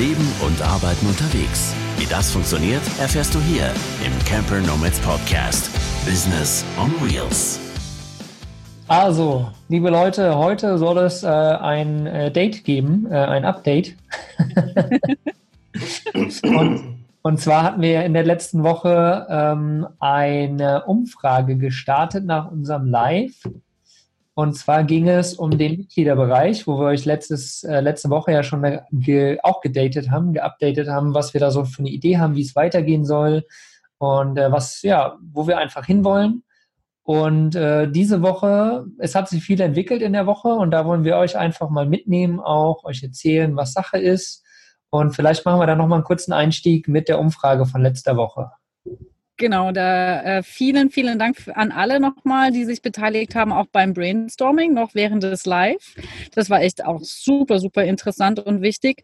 Leben und Arbeiten unterwegs. Wie das funktioniert, erfährst du hier im Camper Nomads Podcast. Business on Wheels. Also, liebe Leute, heute soll es äh, ein äh, Date geben, äh, ein Update. und, und, zwar hatten wir in der letzten Woche ähm, eine Umfrage gestartet nach unserem Live und zwar ging es um den Mitgliederbereich, wo wir euch letztes, äh, letzte Woche ja schon ge auch gedatet haben, geupdatet haben, was wir da so für eine Idee haben, wie es weitergehen soll und äh, was, ja, wo wir einfach hinwollen. Und äh, diese Woche, es hat sich viel entwickelt in der Woche und da wollen wir euch einfach mal mitnehmen, auch euch erzählen, was Sache ist. Und vielleicht machen wir da nochmal einen kurzen Einstieg mit der Umfrage von letzter Woche. Genau, da äh, vielen, vielen Dank an alle nochmal, die sich beteiligt haben, auch beim Brainstorming, noch während des Live. Das war echt auch super, super interessant und wichtig.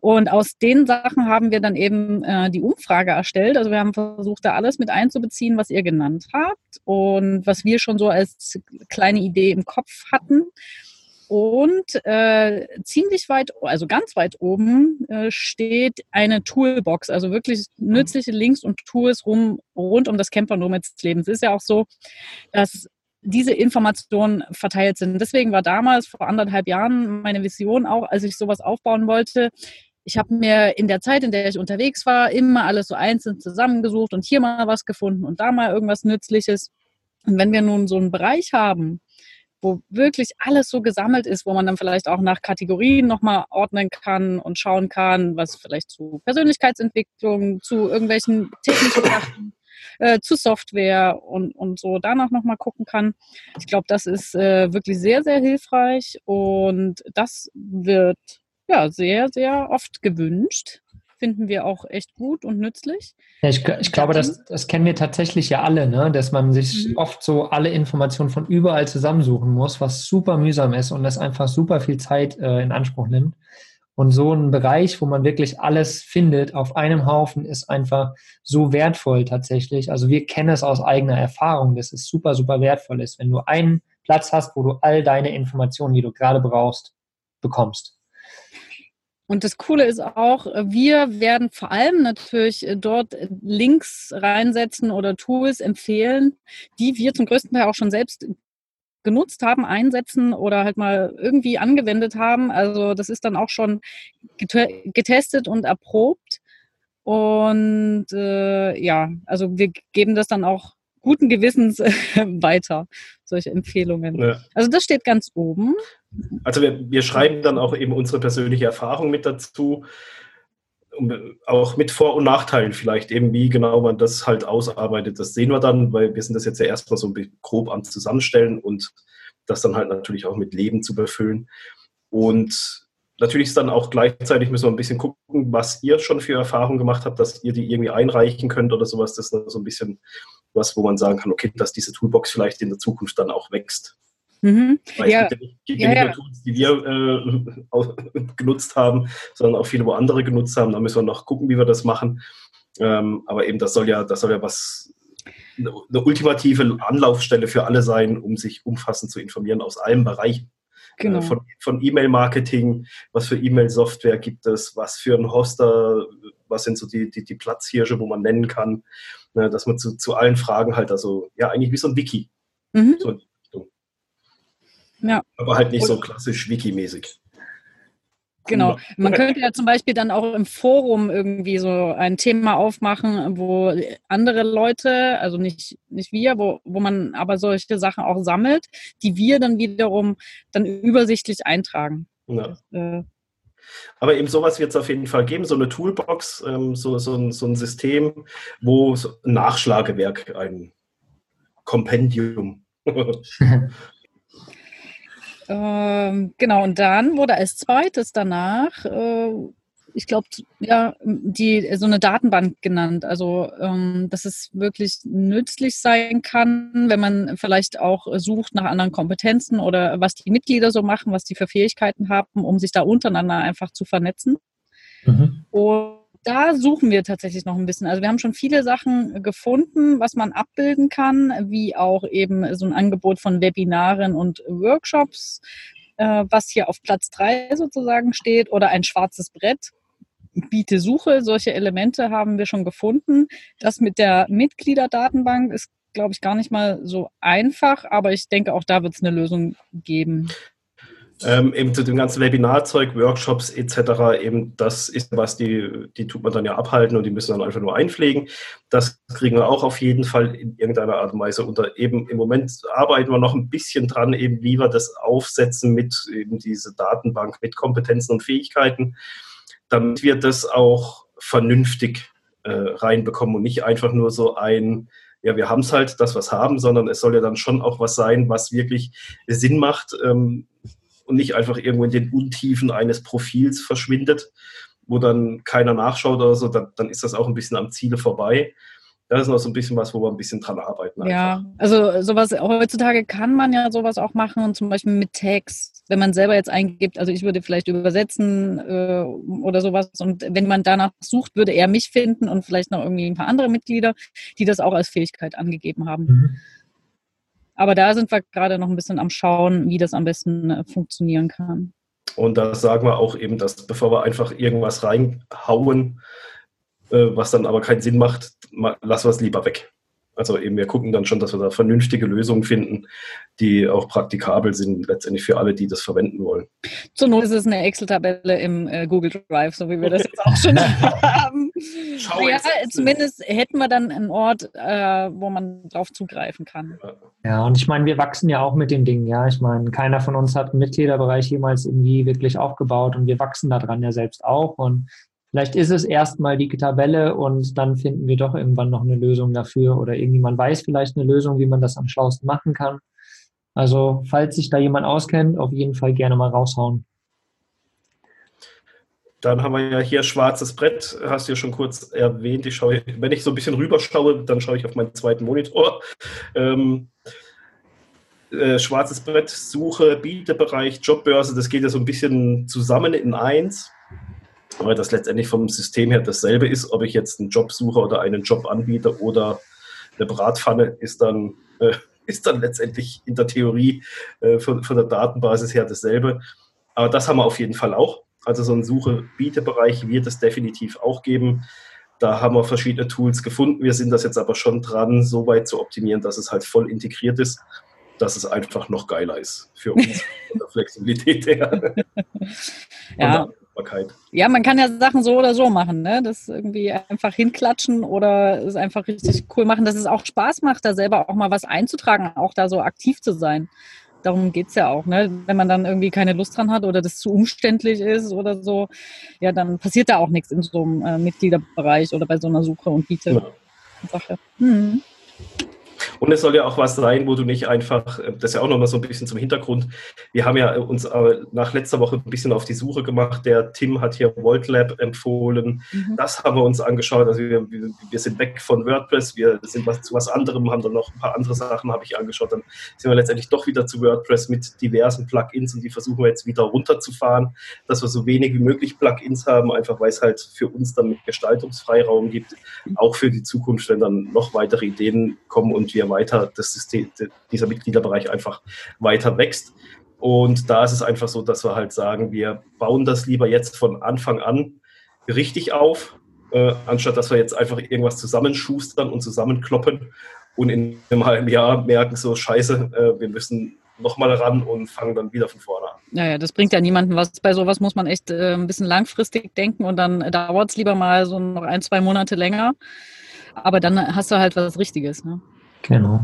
Und aus den Sachen haben wir dann eben äh, die Umfrage erstellt. Also wir haben versucht, da alles mit einzubeziehen, was ihr genannt habt und was wir schon so als kleine Idee im Kopf hatten. Und äh, ziemlich weit, also ganz weit oben äh, steht eine Toolbox, also wirklich nützliche Links und Tools rum, rund um das Camper Nomads Leben. Es ist ja auch so, dass diese Informationen verteilt sind. Deswegen war damals vor anderthalb Jahren meine Vision auch, als ich sowas aufbauen wollte, ich habe mir in der Zeit, in der ich unterwegs war, immer alles so einzeln zusammengesucht und hier mal was gefunden und da mal irgendwas Nützliches. Und wenn wir nun so einen Bereich haben, wo wirklich alles so gesammelt ist, wo man dann vielleicht auch nach Kategorien nochmal ordnen kann und schauen kann, was vielleicht zu Persönlichkeitsentwicklung, zu irgendwelchen technischen Sachen, äh, zu Software und, und so danach nochmal gucken kann. Ich glaube, das ist äh, wirklich sehr, sehr hilfreich und das wird ja sehr, sehr oft gewünscht finden wir auch echt gut und nützlich. Ja, ich, ich glaube, das, das kennen wir tatsächlich ja alle, ne? dass man sich mhm. oft so alle Informationen von überall zusammensuchen muss, was super mühsam ist und das einfach super viel Zeit äh, in Anspruch nimmt. Und so ein Bereich, wo man wirklich alles findet auf einem Haufen, ist einfach so wertvoll tatsächlich. Also wir kennen es aus eigener Erfahrung, dass es super, super wertvoll ist, wenn du einen Platz hast, wo du all deine Informationen, die du gerade brauchst, bekommst. Und das Coole ist auch, wir werden vor allem natürlich äh, dort Links reinsetzen oder Tools empfehlen, die wir zum größten Teil auch schon selbst genutzt haben, einsetzen oder halt mal irgendwie angewendet haben. Also das ist dann auch schon getestet und erprobt. Und äh, ja, also wir geben das dann auch guten Gewissens weiter, solche Empfehlungen. Ja. Also das steht ganz oben. Also wir, wir schreiben dann auch eben unsere persönliche Erfahrung mit dazu, auch mit Vor- und Nachteilen vielleicht, eben wie genau man das halt ausarbeitet. Das sehen wir dann, weil wir sind das jetzt ja erstmal so grob am Zusammenstellen und das dann halt natürlich auch mit Leben zu befüllen. Und natürlich ist dann auch gleichzeitig müssen wir ein bisschen gucken, was ihr schon für Erfahrungen gemacht habt, dass ihr die irgendwie einreichen könnt oder sowas. Das ist so ein bisschen was, wo man sagen kann, okay, dass diese Toolbox vielleicht in der Zukunft dann auch wächst. Mhm. Weil ja. es gibt ja nicht, ja, ja. Tools, die wir äh, genutzt haben, sondern auch viele, wo andere genutzt haben. Da müssen wir noch gucken, wie wir das machen. Ähm, aber eben, das soll ja, das soll ja was eine, eine ultimative Anlaufstelle für alle sein, um sich umfassend zu informieren aus allen Bereichen. Äh, genau. von, von E-Mail-Marketing, was für E-Mail-Software gibt es, was für ein Hoster, was sind so die, die, die Platzhirsche, wo man nennen kann, ne, dass man zu, zu allen Fragen halt, also ja, eigentlich wie so ein Wiki. Mhm. So ja. Aber halt nicht so klassisch Wiki-mäßig. Genau. Man könnte ja zum Beispiel dann auch im Forum irgendwie so ein Thema aufmachen, wo andere Leute, also nicht, nicht wir, wo, wo man aber solche Sachen auch sammelt, die wir dann wiederum dann übersichtlich eintragen. Ja. äh, aber eben sowas wird es auf jeden Fall geben, so eine Toolbox, ähm, so, so, ein, so ein System, wo so ein Nachschlagewerk, ein Kompendium Ähm, genau, und dann wurde als zweites danach, äh, ich glaube, ja, die, so eine Datenbank genannt. Also, ähm, dass es wirklich nützlich sein kann, wenn man vielleicht auch sucht nach anderen Kompetenzen oder was die Mitglieder so machen, was die für Fähigkeiten haben, um sich da untereinander einfach zu vernetzen. Mhm. Und da suchen wir tatsächlich noch ein bisschen. Also wir haben schon viele Sachen gefunden, was man abbilden kann, wie auch eben so ein Angebot von Webinaren und Workshops, äh, was hier auf Platz drei sozusagen steht, oder ein schwarzes Brett, Biete-Suche. Solche Elemente haben wir schon gefunden. Das mit der Mitgliederdatenbank ist, glaube ich, gar nicht mal so einfach, aber ich denke, auch da wird es eine Lösung geben. Ähm, eben zu dem ganzen Webinarzeug, Workshops etc., eben das ist was, die, die tut man dann ja abhalten und die müssen dann einfach nur einpflegen. Das kriegen wir auch auf jeden Fall in irgendeiner Art und Weise unter. Eben im Moment arbeiten wir noch ein bisschen dran, eben wie wir das aufsetzen mit eben diese Datenbank mit Kompetenzen und Fähigkeiten, damit wir das auch vernünftig äh, reinbekommen und nicht einfach nur so ein ja, wir haben es halt, das was haben, sondern es soll ja dann schon auch was sein, was wirklich Sinn macht. Ähm, und nicht einfach irgendwo in den Untiefen eines Profils verschwindet, wo dann keiner nachschaut oder so, dann, dann ist das auch ein bisschen am Ziele vorbei. Das ist noch so ein bisschen was, wo wir ein bisschen dran arbeiten. Einfach. Ja, also sowas, heutzutage kann man ja sowas auch machen, zum Beispiel mit Tags, wenn man selber jetzt eingibt, also ich würde vielleicht übersetzen äh, oder sowas und wenn man danach sucht, würde er mich finden und vielleicht noch irgendwie ein paar andere Mitglieder, die das auch als Fähigkeit angegeben haben. Mhm. Aber da sind wir gerade noch ein bisschen am Schauen, wie das am besten äh, funktionieren kann. Und da sagen wir auch eben, dass bevor wir einfach irgendwas reinhauen, äh, was dann aber keinen Sinn macht, lassen wir es lieber weg. Also eben, wir gucken dann schon, dass wir da vernünftige Lösungen finden, die auch praktikabel sind, letztendlich für alle, die das verwenden wollen. Zur Not ist es eine Excel-Tabelle im äh, Google Drive, so wie wir das jetzt auch schon haben. Schau ja, zumindest hätten wir dann einen Ort, äh, wo man drauf zugreifen kann. Ja, und ich meine, wir wachsen ja auch mit den Dingen, ja. Ich meine, keiner von uns hat einen Mitgliederbereich jemals irgendwie wirklich aufgebaut und wir wachsen daran ja selbst auch. Und Vielleicht ist es erstmal die Tabelle und dann finden wir doch irgendwann noch eine Lösung dafür oder irgendjemand weiß vielleicht eine Lösung, wie man das am schlausten machen kann. Also, falls sich da jemand auskennt, auf jeden Fall gerne mal raushauen. Dann haben wir ja hier schwarzes Brett, hast du ja schon kurz erwähnt. Ich schaue, wenn ich so ein bisschen rüberschaue, dann schaue ich auf meinen zweiten Monitor. Ähm, äh, schwarzes Brett, Suche, Bietebereich, Jobbörse, das geht ja so ein bisschen zusammen in eins weil das letztendlich vom System her dasselbe ist, ob ich jetzt einen Job suche oder einen Job anbiete oder eine Bratpfanne ist dann, äh, ist dann letztendlich in der Theorie äh, von, von der Datenbasis her dasselbe. Aber das haben wir auf jeden Fall auch. Also so einen Suche-Biete-Bereich wird es definitiv auch geben. Da haben wir verschiedene Tools gefunden. Wir sind das jetzt aber schon dran, so weit zu optimieren, dass es halt voll integriert ist, dass es einfach noch geiler ist für uns von der Flexibilität her. ja. Dankbarkeit. Ja, man kann ja Sachen so oder so machen, ne? Das irgendwie einfach hinklatschen oder es einfach richtig cool machen, dass es auch Spaß macht, da selber auch mal was einzutragen, auch da so aktiv zu sein. Darum geht es ja auch, ne? Wenn man dann irgendwie keine Lust dran hat oder das zu umständlich ist oder so, ja, dann passiert da auch nichts in so einem äh, Mitgliederbereich oder bei so einer Suche und Biete-Sache. Ja. Mhm. Und es soll ja auch was sein, wo du nicht einfach, äh, das ist ja auch nochmal so ein bisschen zum Hintergrund. Wir haben ja uns äh, nach letzter Woche ein bisschen auf die Suche gemacht. Der Tim hat hier VoltLab empfohlen. Mhm. Das haben wir uns angeschaut. Also wir, wir, sind weg von WordPress, wir sind was, zu was anderem, haben dann noch ein paar andere Sachen, habe ich angeschaut. Dann sind wir letztendlich doch wieder zu WordPress mit diversen Plugins und die versuchen wir jetzt wieder runterzufahren, dass wir so wenig wie möglich Plugins haben, einfach weil es halt für uns dann Gestaltungsfreiraum gibt, auch für die Zukunft, wenn dann noch weitere Ideen kommen und wir weiter das System, dieser Mitgliederbereich einfach weiter wächst. Und da ist es einfach so, dass wir halt sagen, wir bauen das lieber jetzt von Anfang an richtig auf, äh, anstatt dass wir jetzt einfach irgendwas zusammenschustern und zusammenkloppen und in einem halben Jahr merken so, scheiße, äh, wir müssen nochmal ran und fangen dann wieder von vorne an. Naja, das bringt ja niemanden was. Bei sowas muss man echt äh, ein bisschen langfristig denken und dann dauert es lieber mal so noch ein, zwei Monate länger. Aber dann hast du halt was Richtiges. Ne? Genau.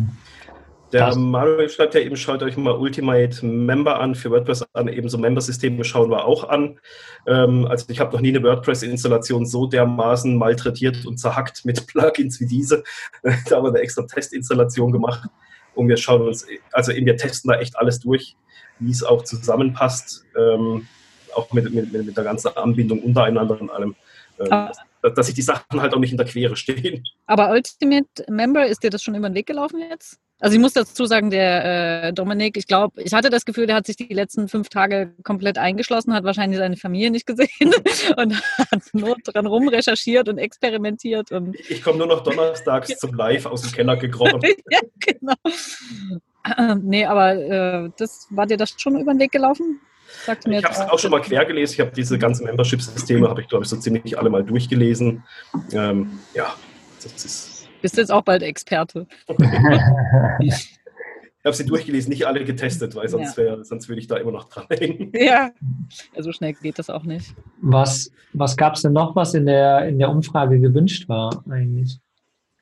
Der das. Manuel schreibt ja eben, schaut euch mal Ultimate Member an, für WordPress an, ebenso Member-Systeme schauen wir auch an. Ähm, also ich habe noch nie eine WordPress-Installation so dermaßen malträtiert und zerhackt mit Plugins wie diese. da haben wir eine extra Testinstallation gemacht und wir schauen uns, also eben wir testen da echt alles durch, wie es auch zusammenpasst, ähm, auch mit, mit, mit, der ganzen Anbindung untereinander und allem. Ähm, dass sich die Sachen halt auch nicht in der Quere stehen. Aber Ultimate Member, ist dir das schon über den Weg gelaufen jetzt? Also ich muss dazu sagen, der äh, Dominik, ich glaube, ich hatte das Gefühl, der hat sich die letzten fünf Tage komplett eingeschlossen, hat wahrscheinlich seine Familie nicht gesehen und hat nur dran rumrecherchiert und experimentiert. Und ich komme nur noch donnerstags zum Live aus dem Keller gekrochen. ja, genau. nee, aber äh, das, war dir das schon über den Weg gelaufen? Sagt mir ich habe es auch schon mal quer gelesen. Ich habe diese ganzen Membership-Systeme, habe ich glaube ich so ziemlich alle mal durchgelesen. Ähm, ja, das ist. Bist jetzt auch bald Experte. ich habe sie durchgelesen, nicht alle getestet, weil sonst, wär, sonst würde ich da immer noch dran hängen. Ja, so schnell geht das auch nicht. Was, was gab es denn noch, was in der, in der Umfrage gewünscht war eigentlich?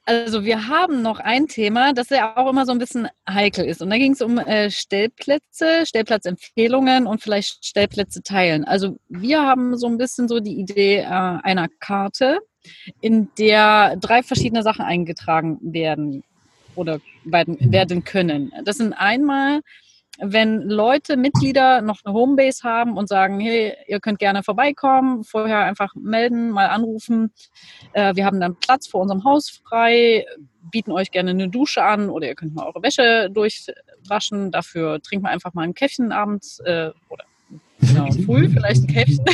Also wir haben noch ein Thema, das ja auch immer so ein bisschen heikel ist. Und da ging es um äh, Stellplätze, Stellplatzempfehlungen und vielleicht Stellplätze teilen. Also wir haben so ein bisschen so die Idee äh, einer Karte, in der drei verschiedene Sachen eingetragen werden oder werden, werden können. Das sind einmal wenn Leute, Mitglieder noch eine Homebase haben und sagen, hey, ihr könnt gerne vorbeikommen, vorher einfach melden, mal anrufen. Äh, wir haben dann Platz vor unserem Haus frei, bieten euch gerne eine Dusche an oder ihr könnt mal eure Wäsche durchwaschen. Dafür trinken wir einfach mal ein Käffchen abends äh, oder Genau, früh vielleicht ein Käffchen.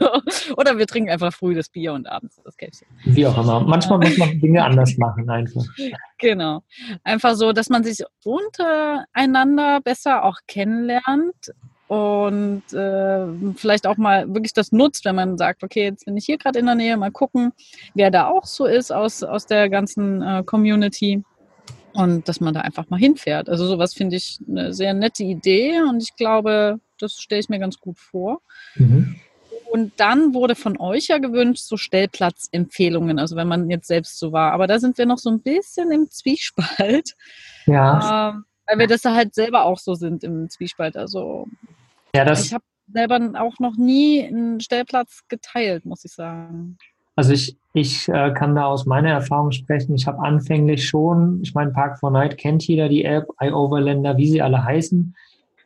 Oder wir trinken einfach früh das Bier und abends das Käffchen. Wie auch immer. Manchmal muss man Dinge anders machen einfach. Genau. Einfach so, dass man sich untereinander besser auch kennenlernt und äh, vielleicht auch mal wirklich das nutzt, wenn man sagt, okay, jetzt bin ich hier gerade in der Nähe, mal gucken, wer da auch so ist aus, aus der ganzen äh, Community und dass man da einfach mal hinfährt. Also sowas finde ich eine sehr nette Idee und ich glaube, das stelle ich mir ganz gut vor. Mhm. Und dann wurde von euch ja gewünscht, so Stellplatzempfehlungen, also wenn man jetzt selbst so war. Aber da sind wir noch so ein bisschen im Zwiespalt. Ja. Äh, weil wir das da halt selber auch so sind im Zwiespalt. Also ja, das ich habe selber auch noch nie einen Stellplatz geteilt, muss ich sagen. Also ich, ich äh, kann da aus meiner Erfahrung sprechen. Ich habe anfänglich schon, ich meine, Park 4 Night kennt jeder die App, iOverlander, wie sie alle heißen.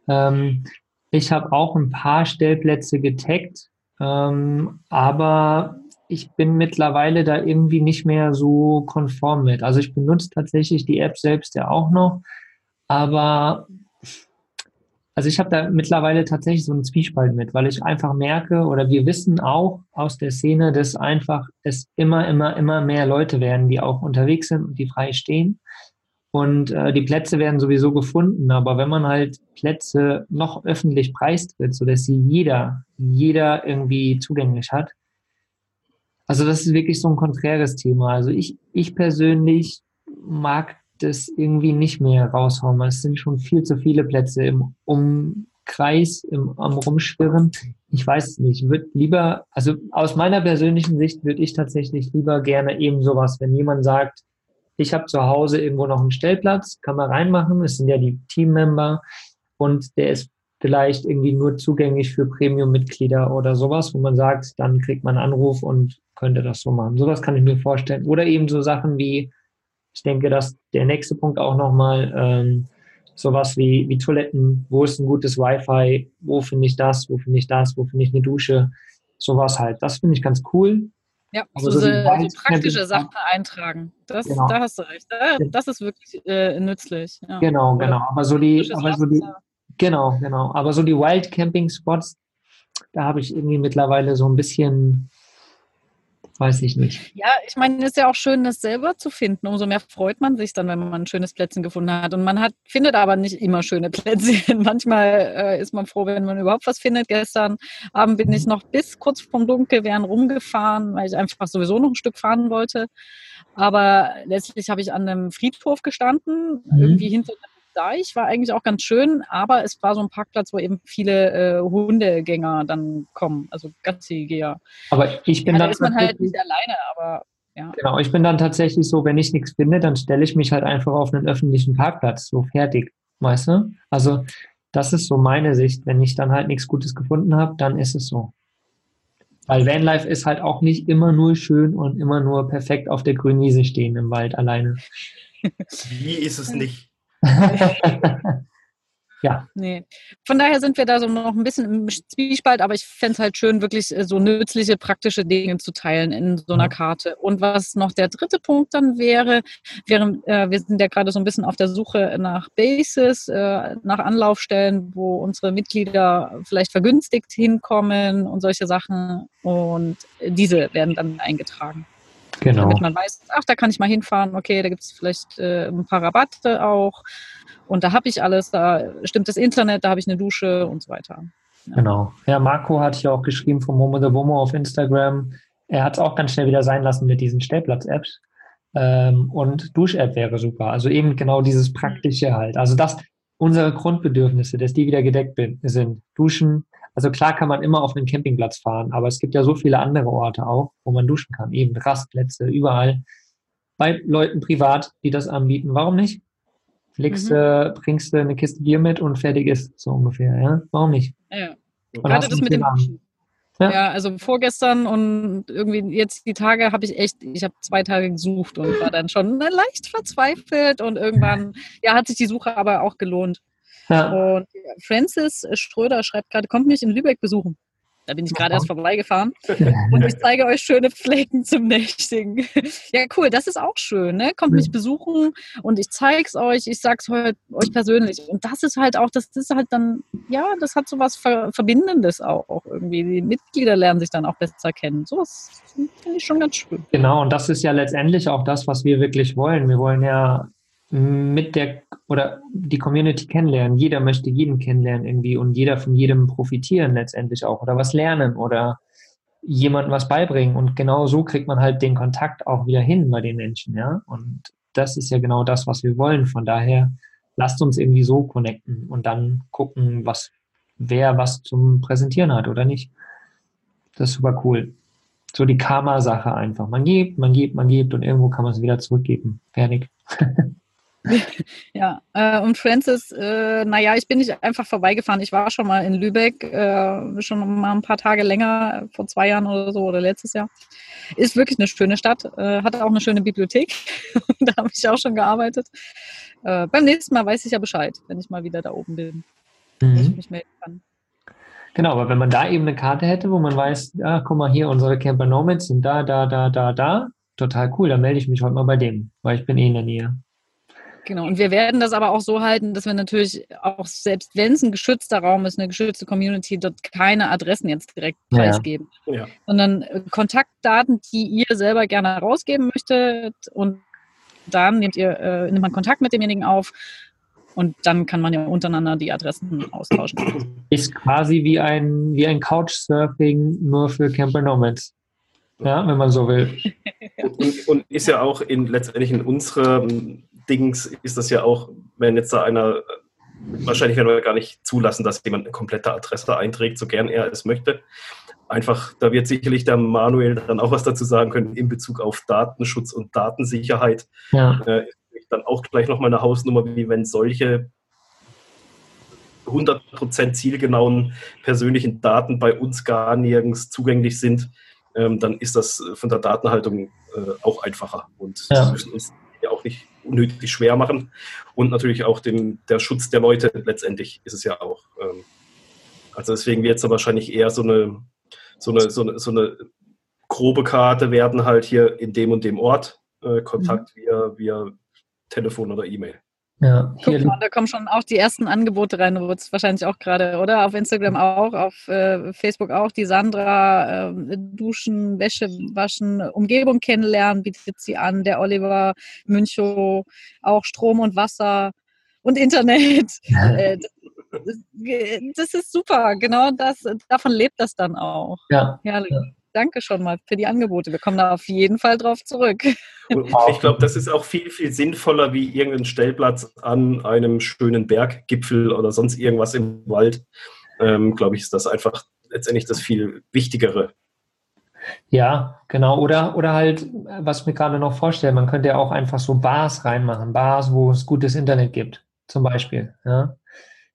Ähm, ich habe auch ein paar Stellplätze getaggt, ähm, aber ich bin mittlerweile da irgendwie nicht mehr so konform mit. Also ich benutze tatsächlich die App selbst ja auch noch, aber also ich habe da mittlerweile tatsächlich so einen Zwiespalt mit, weil ich einfach merke oder wir wissen auch aus der Szene, dass einfach es immer, immer, immer mehr Leute werden, die auch unterwegs sind und die frei stehen. Und äh, die Plätze werden sowieso gefunden, aber wenn man halt Plätze noch öffentlich preistritt, sodass sie jeder, jeder irgendwie zugänglich hat, also das ist wirklich so ein konträres Thema. Also ich, ich persönlich mag das irgendwie nicht mehr raushauen. Es sind schon viel zu viele Plätze im Umkreis, im, am Rumschwirren. Ich weiß es nicht. Ich würde lieber, also aus meiner persönlichen Sicht würde ich tatsächlich lieber gerne eben sowas, wenn jemand sagt, ich habe zu Hause irgendwo noch einen Stellplatz, kann man reinmachen, es sind ja die Teammember und der ist vielleicht irgendwie nur zugänglich für Premium-Mitglieder oder sowas, wo man sagt, dann kriegt man einen Anruf und könnte das so machen. Sowas kann ich mir vorstellen. Oder eben so Sachen wie, ich denke, dass der nächste Punkt auch nochmal ähm, sowas wie, wie Toiletten, wo ist ein gutes Wi-Fi, wo finde ich das, wo finde ich das, wo finde ich eine Dusche, sowas halt. Das finde ich ganz cool. Ja, also so, so, praktische Sachen eintragen. Das, genau. Da hast du recht. Das ist wirklich äh, nützlich. Ja. Genau, genau. Aber so die, aber so die, genau, genau. Aber so die Wild Camping Spots, da habe ich irgendwie mittlerweile so ein bisschen weiß ich nicht. Ja, ich meine, es ist ja auch schön, das selber zu finden. Umso mehr freut man sich dann, wenn man ein schönes Plätzchen gefunden hat. Und man hat, findet aber nicht immer schöne Plätzchen. Manchmal äh, ist man froh, wenn man überhaupt was findet. Gestern Abend bin ich noch bis kurz vorm Dunkelwerden rumgefahren, weil ich einfach sowieso noch ein Stück fahren wollte. Aber letztlich habe ich an einem Friedhof gestanden, mhm. irgendwie hinter einem Deich war eigentlich auch ganz schön, aber es war so ein Parkplatz, wo eben viele äh, Hundegänger dann kommen, also Gassi-Geher. Aber ich bin ja, dann da ist man halt nicht alleine, aber ja. Genau, ich bin dann tatsächlich so, wenn ich nichts finde, dann stelle ich mich halt einfach auf einen öffentlichen Parkplatz, so fertig, weißt du? Also das ist so meine Sicht. Wenn ich dann halt nichts Gutes gefunden habe, dann ist es so. Weil Vanlife ist halt auch nicht immer nur schön und immer nur perfekt auf der grünen Wiese stehen im Wald alleine. Wie ist es nicht? ja. Nee. Von daher sind wir da so noch ein bisschen im Zwiespalt, aber ich fände es halt schön, wirklich äh, so nützliche, praktische Dinge zu teilen in so einer Karte. Und was noch der dritte Punkt dann wäre, wäre äh, wir sind ja gerade so ein bisschen auf der Suche nach Bases, äh, nach Anlaufstellen, wo unsere Mitglieder vielleicht vergünstigt hinkommen und solche Sachen. Und diese werden dann eingetragen. Genau. Damit man weiß, ach, da kann ich mal hinfahren, okay, da gibt es vielleicht äh, ein paar Rabatte auch und da habe ich alles, da stimmt das Internet, da habe ich eine Dusche und so weiter. Ja. Genau. Ja, Marco hat hier auch geschrieben vom Momo the Womo auf Instagram. Er hat es auch ganz schnell wieder sein lassen mit diesen Stellplatz-Apps. Ähm, und Dusch-App wäre super. Also eben genau dieses Praktische halt. Also das, unsere Grundbedürfnisse, dass die wieder gedeckt sind. Duschen. Also klar kann man immer auf einen Campingplatz fahren, aber es gibt ja so viele andere Orte auch, wo man duschen kann. Eben Rastplätze, überall. Bei Leuten privat, die das anbieten. Warum nicht? Legst, mhm. äh, bringst du eine Kiste Bier mit und fertig ist so ungefähr. Ja? Warum nicht? Ja. Gerade das mit dem Duschen. Ja. ja. also vorgestern und irgendwie jetzt die Tage habe ich echt, ich habe zwei Tage gesucht und war dann schon leicht verzweifelt und irgendwann, ja, hat sich die Suche aber auch gelohnt. Ja. Und Francis Ströder schreibt gerade, kommt mich in Lübeck besuchen. Da bin ich gerade erst vorbeigefahren. Und ich zeige euch schöne Flecken zum Nächtigen. Ja, cool, das ist auch schön. Ne? Kommt mich besuchen und ich zeige es euch, ich sage es euch persönlich. Und das ist halt auch, das ist halt dann, ja, das hat so was Verbindendes auch irgendwie. Die Mitglieder lernen sich dann auch besser kennen. So finde ich schon ganz schön. Genau, und das ist ja letztendlich auch das, was wir wirklich wollen. Wir wollen ja mit der oder die Community kennenlernen. Jeder möchte jeden kennenlernen irgendwie und jeder von jedem profitieren letztendlich auch oder was lernen oder jemandem was beibringen. Und genau so kriegt man halt den Kontakt auch wieder hin bei den Menschen, ja. Und das ist ja genau das, was wir wollen. Von daher lasst uns irgendwie so connecten und dann gucken, was wer was zum Präsentieren hat oder nicht. Das ist super cool. So die Karma-Sache einfach. Man gibt, man gibt, man gibt und irgendwo kann man es wieder zurückgeben. Fertig. ja, äh, und Francis, äh, naja, ich bin nicht einfach vorbeigefahren. Ich war schon mal in Lübeck, äh, schon mal ein paar Tage länger, vor zwei Jahren oder so oder letztes Jahr. Ist wirklich eine schöne Stadt, äh, hat auch eine schöne Bibliothek. da habe ich auch schon gearbeitet. Äh, beim nächsten Mal weiß ich ja Bescheid, wenn ich mal wieder da oben bin, mhm. dass ich mich melden kann. Genau, aber wenn man da eben eine Karte hätte, wo man weiß, ja, guck mal hier, unsere Camper Nomads sind da, da, da, da, da, total cool, dann melde ich mich heute mal bei dem, weil ich bin eh in der Nähe. Genau, und wir werden das aber auch so halten, dass wir natürlich auch, selbst wenn es ein geschützter Raum ist, eine geschützte Community, dort keine Adressen jetzt direkt preisgeben, ja. sondern äh, Kontaktdaten, die ihr selber gerne herausgeben möchtet und dann nehmt ihr, äh, nimmt man Kontakt mit demjenigen auf und dann kann man ja untereinander die Adressen austauschen. Ist quasi wie ein, wie ein Couchsurfing nur für Camper Nomads. Ja, wenn man so will. und, und, ist ja auch in, letztendlich in unserem Dings ist das ja auch, wenn jetzt da einer, wahrscheinlich werden wir gar nicht zulassen, dass jemand eine komplette Adresse einträgt, so gern er es möchte. Einfach, da wird sicherlich der Manuel dann auch was dazu sagen können in Bezug auf Datenschutz und Datensicherheit. Ja. Äh, dann auch gleich nochmal eine Hausnummer, wie wenn solche 100% zielgenauen persönlichen Daten bei uns gar nirgends zugänglich sind, ähm, dann ist das von der Datenhaltung äh, auch einfacher. Und ja. müssen uns ja auch nicht unnötig schwer machen. Und natürlich auch dem, der Schutz der Leute letztendlich ist es ja auch. Ähm, also deswegen wird es dann wahrscheinlich eher so eine, so eine, so eine, so eine grobe Karte werden halt hier in dem und dem Ort. Äh, Kontakt mhm. via, via Telefon oder E-Mail. Ja, Guck mal, da kommen schon auch die ersten Angebote rein. Du wirst wahrscheinlich auch gerade, oder? Auf Instagram auch, auf äh, Facebook auch. Die Sandra, äh, Duschen, Wäsche waschen, Umgebung kennenlernen, bietet sie an. Der Oliver Münchow, auch Strom und Wasser und Internet. äh, das, das, ist super. Genau das, davon lebt das dann auch. Ja. Herrlich. Ja danke schon mal für die Angebote. Wir kommen da auf jeden Fall drauf zurück. ich glaube, das ist auch viel, viel sinnvoller wie irgendein Stellplatz an einem schönen Berggipfel oder sonst irgendwas im Wald. Ähm, glaube ich, ist das einfach letztendlich das viel Wichtigere. Ja, genau. Oder, oder halt, was ich mir gerade noch vorstelle, man könnte ja auch einfach so Bars reinmachen. Bars, wo es gutes Internet gibt, zum Beispiel. Ja?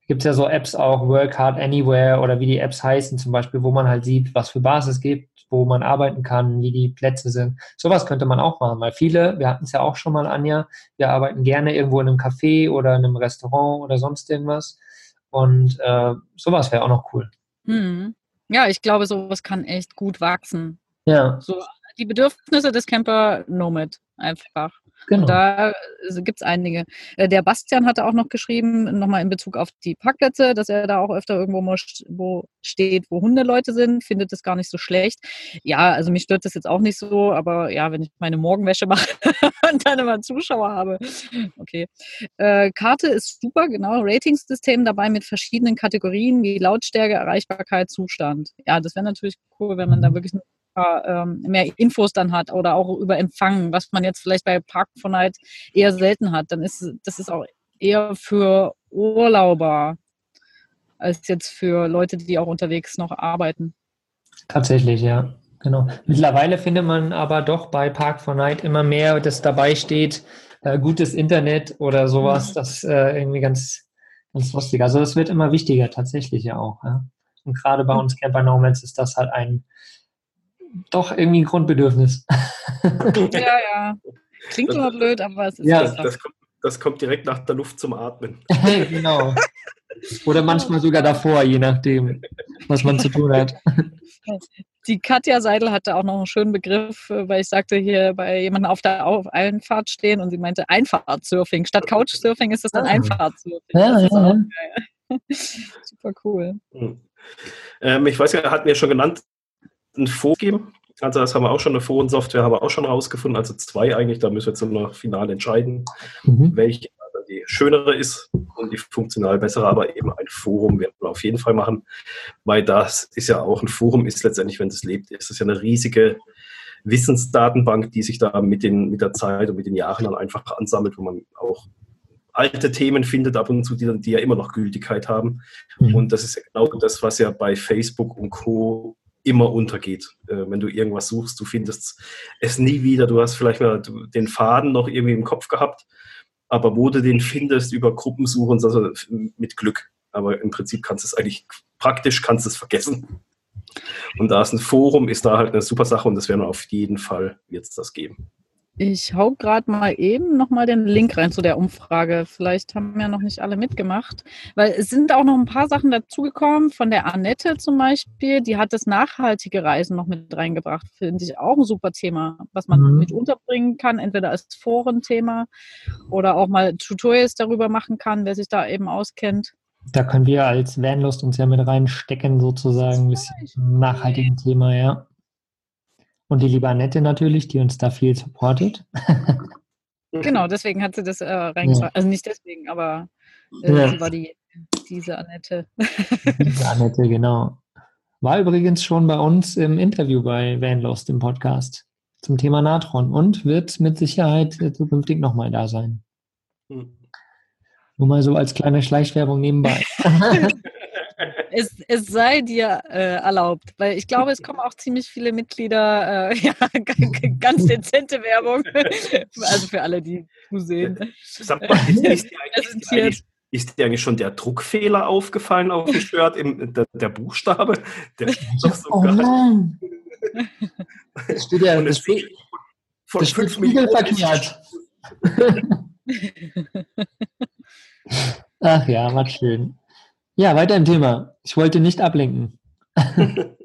Gibt es ja so Apps auch, Work Hard Anywhere oder wie die Apps heißen zum Beispiel, wo man halt sieht, was für Basis gibt, wo man arbeiten kann, wie die Plätze sind. Sowas könnte man auch machen, weil viele, wir hatten es ja auch schon mal, Anja, wir arbeiten gerne irgendwo in einem Café oder in einem Restaurant oder sonst irgendwas. Und äh, sowas wäre auch noch cool. Hm. Ja, ich glaube, sowas kann echt gut wachsen. Ja. So die Bedürfnisse des Camper Nomad einfach. Genau. Da gibt es einige. Äh, der Bastian hatte auch noch geschrieben, nochmal in Bezug auf die Parkplätze, dass er da auch öfter irgendwo wo steht, wo Hundeleute sind, findet das gar nicht so schlecht. Ja, also mich stört das jetzt auch nicht so, aber ja, wenn ich meine Morgenwäsche mache und dann immer Zuschauer habe, okay. Äh, Karte ist super, genau. Ratingssystem dabei mit verschiedenen Kategorien wie Lautstärke, Erreichbarkeit, Zustand. Ja, das wäre natürlich cool, wenn man da wirklich ähm, mehr Infos dann hat oder auch über Empfang, was man jetzt vielleicht bei Park for Night eher selten hat. Dann ist das ist auch eher für Urlauber als jetzt für Leute, die auch unterwegs noch arbeiten. Tatsächlich, ja. Genau. Mittlerweile findet man aber doch bei Park for Night immer mehr, dass dabei steht, äh, gutes Internet oder sowas. Mhm. Das äh, irgendwie ganz, ganz lustig. Also das wird immer wichtiger, tatsächlich ja auch. Ja. Und gerade bei mhm. uns Camper Nomads ist das halt ein doch irgendwie ein Grundbedürfnis. Ja, ja. Klingt immer blöd, aber es ist ja. das, das, kommt, das kommt direkt nach der Luft zum Atmen. genau. Oder manchmal sogar davor, je nachdem, was man zu tun hat. Die Katja Seidel hatte auch noch einen schönen Begriff, weil ich sagte hier bei jemandem auf der Einfahrt stehen und sie meinte Einfahrtsurfing. Statt Couchsurfing ist es dann ah. Einfahrtsurfing. Ja, ja, ja. Super cool. Hm. Ähm, ich weiß ja, hatten wir schon genannt, ein Forum geben. Also das haben wir auch schon, eine Forensoftware haben wir auch schon rausgefunden, also zwei eigentlich, da müssen wir jetzt noch final entscheiden, mhm. welche die schönere ist und die funktional bessere, aber eben ein Forum werden wir auf jeden Fall machen, weil das ist ja auch ein Forum, ist letztendlich, wenn es lebt, ist es ja eine riesige Wissensdatenbank, die sich da mit, den, mit der Zeit und mit den Jahren dann einfach ansammelt, wo man auch alte Themen findet ab und zu, die, die ja immer noch Gültigkeit haben. Mhm. Und das ist ja genau das, was ja bei Facebook und Co immer untergeht. Äh, wenn du irgendwas suchst, du findest es nie wieder. Du hast vielleicht mal den Faden noch irgendwie im Kopf gehabt, aber wo du den findest über Gruppensuchen, also mit Glück. Aber im Prinzip kannst du es eigentlich praktisch kannst du es vergessen. Und da ist ein Forum, ist da halt eine super Sache und das werden wir auf jeden Fall jetzt das geben. Ich hau gerade mal eben nochmal den Link rein zu der Umfrage. Vielleicht haben ja noch nicht alle mitgemacht, weil es sind auch noch ein paar Sachen dazugekommen. Von der Annette zum Beispiel, die hat das nachhaltige Reisen noch mit reingebracht. Finde ich auch ein super Thema, was man mhm. mit unterbringen kann, entweder als Forenthema oder auch mal Tutorials darüber machen kann, wer sich da eben auskennt. Da können wir als Vanlust uns ja mit reinstecken, sozusagen, ein bisschen nachhaltigen Thema, ja. Und die liebe Annette natürlich, die uns da viel supportet. genau, deswegen hat sie das äh, reingeschrieben. Ja. Also nicht deswegen, aber äh, ja. sie war die, diese Annette. diese Annette, genau. War übrigens schon bei uns im Interview bei Vanlost im Podcast zum Thema Natron und wird mit Sicherheit zukünftig nochmal da sein. Hm. Nur mal so als kleine Schleichwerbung nebenbei. es, es sei dir äh, erlaubt, weil ich glaube, es kommen auch ziemlich viele Mitglieder, äh, ja, ganz dezente Werbung, also für alle, die zusehen. Sag mal, ist, dir eigentlich, ist, dir eigentlich schon der Druckfehler aufgefallen auf dem Shirt, im, der, der Buchstabe? Der oh nein! Das steht ja, das steht, von das steht verkehrt. Ach ja, was schön. Ja, weiter im Thema. Ich wollte nicht ablenken.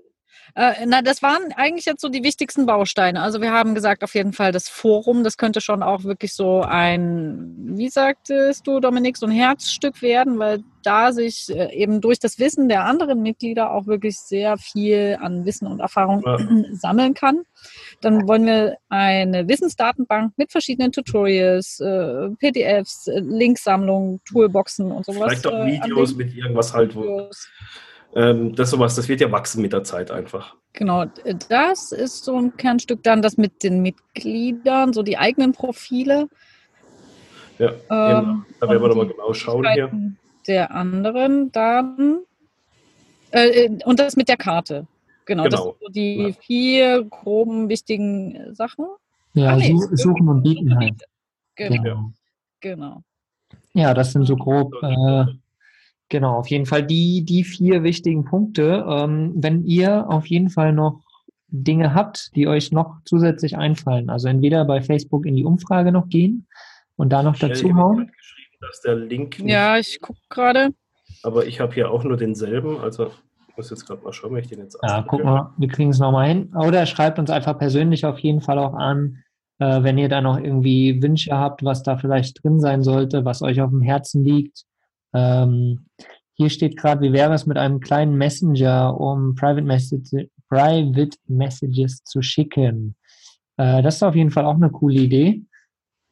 Äh, na, das waren eigentlich jetzt so die wichtigsten Bausteine. Also wir haben gesagt, auf jeden Fall das Forum, das könnte schon auch wirklich so ein, wie sagtest du, Dominik, so ein Herzstück werden, weil da sich äh, eben durch das Wissen der anderen Mitglieder auch wirklich sehr viel an Wissen und Erfahrung ja. sammeln kann. Dann wollen wir eine Wissensdatenbank mit verschiedenen Tutorials, äh, PDFs, äh, Linksammlungen, Toolboxen und sowas. Vielleicht auch Videos mit irgendwas halt, wo ähm, das sowas, das wird ja wachsen mit der Zeit einfach. Genau, das ist so ein Kernstück dann, das mit den Mitgliedern, so die eigenen Profile. Ja, ähm, da werden wir nochmal genau schauen hier. Der anderen dann. Äh, äh, und das mit der Karte. Genau, genau. das sind so die ja. vier groben wichtigen Sachen. Ja, ah, nee, suchen und bieten halt. Genau. genau. genau. Ja, das sind so grob äh, Genau, auf jeden Fall die, die vier wichtigen Punkte. Ähm, wenn ihr auf jeden Fall noch Dinge habt, die euch noch zusätzlich einfallen, also entweder bei Facebook in die Umfrage noch gehen und da noch dazu hauen. Dass der Link ja, ich gucke gerade. Aber ich habe hier auch nur denselben, also muss jetzt gerade mal schauen, wenn ich den jetzt Ja, guck mal, wir kriegen es nochmal hin. Oder schreibt uns einfach persönlich auf jeden Fall auch an, Äh, wenn ihr da noch irgendwie Wünsche habt, was da vielleicht drin sein sollte, was euch auf dem Herzen liegt. Ähm, hier steht gerade, wie wäre es mit einem kleinen Messenger, um Private, Message, Private Messages zu schicken? Äh, das ist auf jeden Fall auch eine coole Idee.